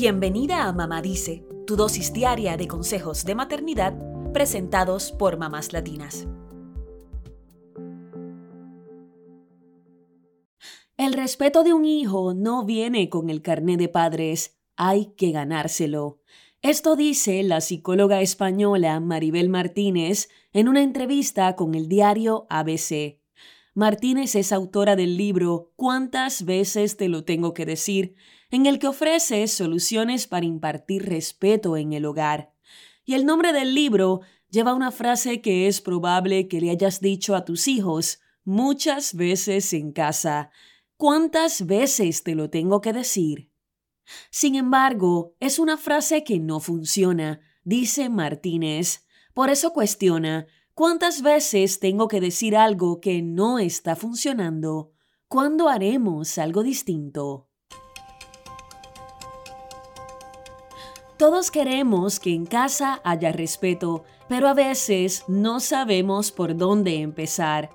Bienvenida a Mamá Dice, tu dosis diaria de consejos de maternidad presentados por mamás latinas. El respeto de un hijo no viene con el carné de padres, hay que ganárselo. Esto dice la psicóloga española Maribel Martínez en una entrevista con el diario ABC. Martínez es autora del libro ¿Cuántas veces te lo tengo que decir? En el que ofrece soluciones para impartir respeto en el hogar. Y el nombre del libro lleva una frase que es probable que le hayas dicho a tus hijos muchas veces en casa. ¿Cuántas veces te lo tengo que decir? Sin embargo, es una frase que no funciona, dice Martínez. Por eso cuestiona, ¿cuántas veces tengo que decir algo que no está funcionando? ¿Cuándo haremos algo distinto? Todos queremos que en casa haya respeto, pero a veces no sabemos por dónde empezar.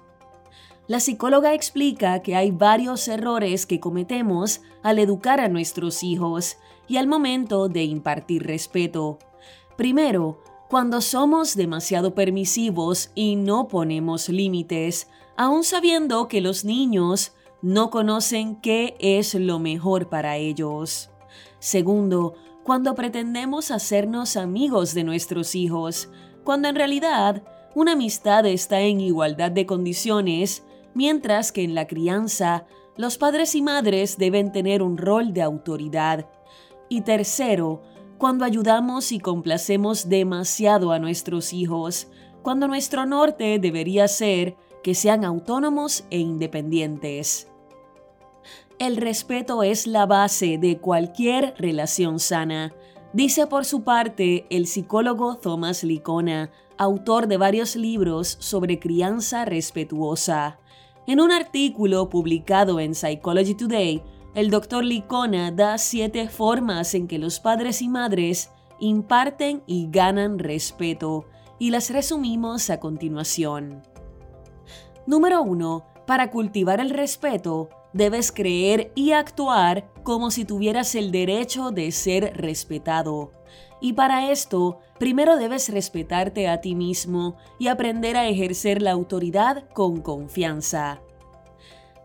La psicóloga explica que hay varios errores que cometemos al educar a nuestros hijos y al momento de impartir respeto. Primero, cuando somos demasiado permisivos y no ponemos límites, aun sabiendo que los niños no conocen qué es lo mejor para ellos. Segundo, cuando pretendemos hacernos amigos de nuestros hijos, cuando en realidad una amistad está en igualdad de condiciones mientras que en la crianza los padres y madres deben tener un rol de autoridad. Y tercero, cuando ayudamos y complacemos demasiado a nuestros hijos, cuando nuestro norte debería ser que sean autónomos e independientes. El respeto es la base de cualquier relación sana, dice por su parte el psicólogo Thomas Licona, autor de varios libros sobre crianza respetuosa. En un artículo publicado en Psychology Today, el Dr. Licona da siete formas en que los padres y madres imparten y ganan respeto, y las resumimos a continuación. Número 1. Para cultivar el respeto, debes creer y actuar como si tuvieras el derecho de ser respetado. Y para esto, primero debes respetarte a ti mismo y aprender a ejercer la autoridad con confianza.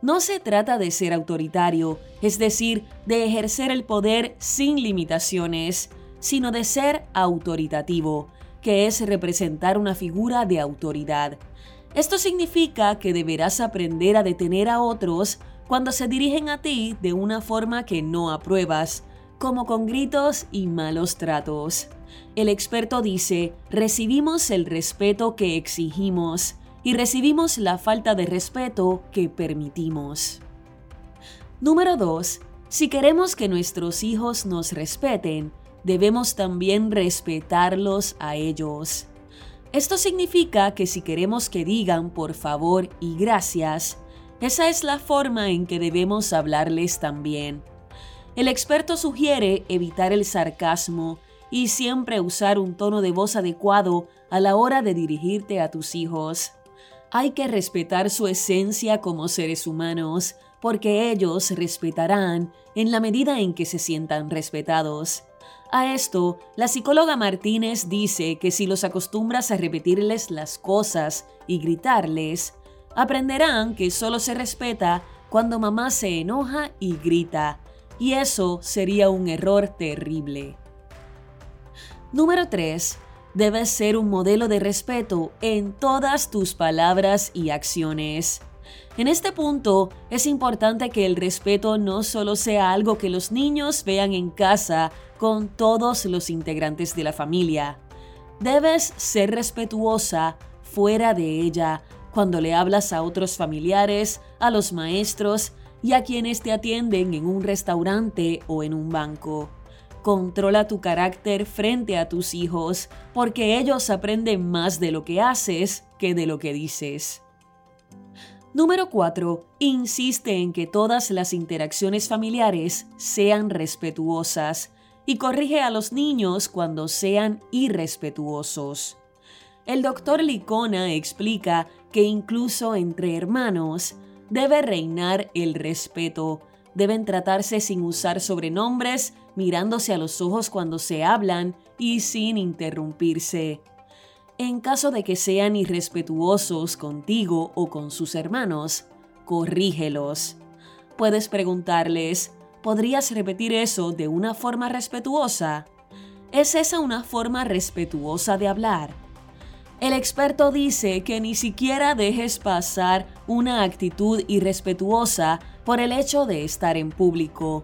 No se trata de ser autoritario, es decir, de ejercer el poder sin limitaciones, sino de ser autoritativo, que es representar una figura de autoridad. Esto significa que deberás aprender a detener a otros cuando se dirigen a ti de una forma que no apruebas, como con gritos y malos tratos. El experto dice, recibimos el respeto que exigimos y recibimos la falta de respeto que permitimos. Número 2. Si queremos que nuestros hijos nos respeten, debemos también respetarlos a ellos. Esto significa que si queremos que digan por favor y gracias, esa es la forma en que debemos hablarles también. El experto sugiere evitar el sarcasmo y siempre usar un tono de voz adecuado a la hora de dirigirte a tus hijos. Hay que respetar su esencia como seres humanos, porque ellos respetarán en la medida en que se sientan respetados. A esto, la psicóloga Martínez dice que si los acostumbras a repetirles las cosas y gritarles, aprenderán que solo se respeta cuando mamá se enoja y grita, y eso sería un error terrible. Número 3. Debes ser un modelo de respeto en todas tus palabras y acciones. En este punto, es importante que el respeto no solo sea algo que los niños vean en casa con todos los integrantes de la familia. Debes ser respetuosa fuera de ella cuando le hablas a otros familiares, a los maestros y a quienes te atienden en un restaurante o en un banco. Controla tu carácter frente a tus hijos, porque ellos aprenden más de lo que haces que de lo que dices. Número 4. Insiste en que todas las interacciones familiares sean respetuosas y corrige a los niños cuando sean irrespetuosos. El doctor Licona explica que incluso entre hermanos debe reinar el respeto, deben tratarse sin usar sobrenombres, mirándose a los ojos cuando se hablan y sin interrumpirse. En caso de que sean irrespetuosos contigo o con sus hermanos, corrígelos. Puedes preguntarles, ¿podrías repetir eso de una forma respetuosa? ¿Es esa una forma respetuosa de hablar? El experto dice que ni siquiera dejes pasar una actitud irrespetuosa por el hecho de estar en público.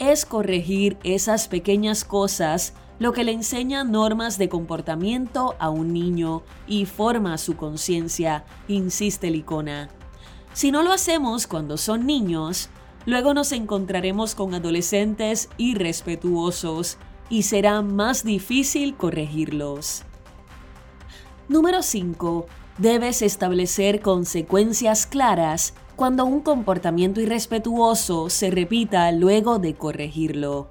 Es corregir esas pequeñas cosas lo que le enseña normas de comportamiento a un niño y forma su conciencia, insiste Licona. Si no lo hacemos cuando son niños, luego nos encontraremos con adolescentes irrespetuosos y será más difícil corregirlos. Número 5. Debes establecer consecuencias claras cuando un comportamiento irrespetuoso se repita luego de corregirlo.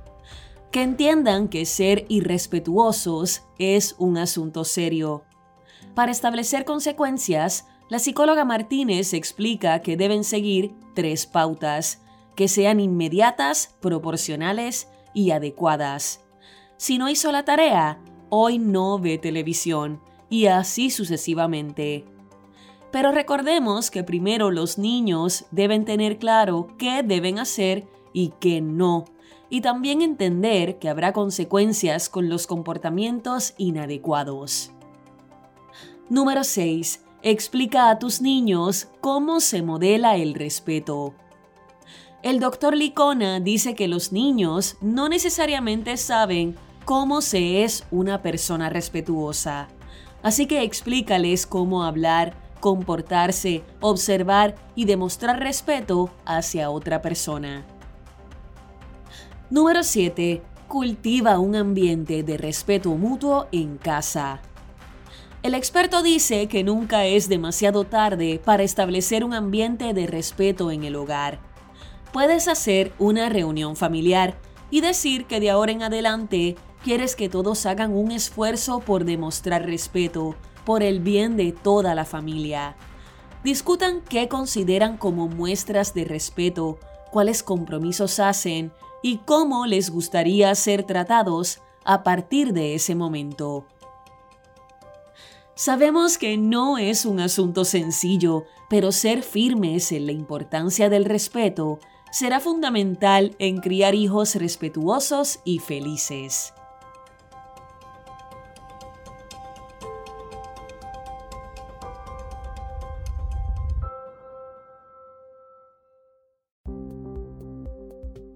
Que entiendan que ser irrespetuosos es un asunto serio. Para establecer consecuencias, la psicóloga Martínez explica que deben seguir tres pautas, que sean inmediatas, proporcionales y adecuadas. Si no hizo la tarea, hoy no ve televisión y así sucesivamente. Pero recordemos que primero los niños deben tener claro qué deben hacer y qué no, y también entender que habrá consecuencias con los comportamientos inadecuados. Número 6. Explica a tus niños cómo se modela el respeto. El doctor Licona dice que los niños no necesariamente saben cómo se es una persona respetuosa. Así que explícales cómo hablar, comportarse, observar y demostrar respeto hacia otra persona. Número 7. Cultiva un ambiente de respeto mutuo en casa. El experto dice que nunca es demasiado tarde para establecer un ambiente de respeto en el hogar. Puedes hacer una reunión familiar y decir que de ahora en adelante quieres que todos hagan un esfuerzo por demostrar respeto por el bien de toda la familia. Discutan qué consideran como muestras de respeto, cuáles compromisos hacen y cómo les gustaría ser tratados a partir de ese momento. Sabemos que no es un asunto sencillo, pero ser firmes en la importancia del respeto será fundamental en criar hijos respetuosos y felices.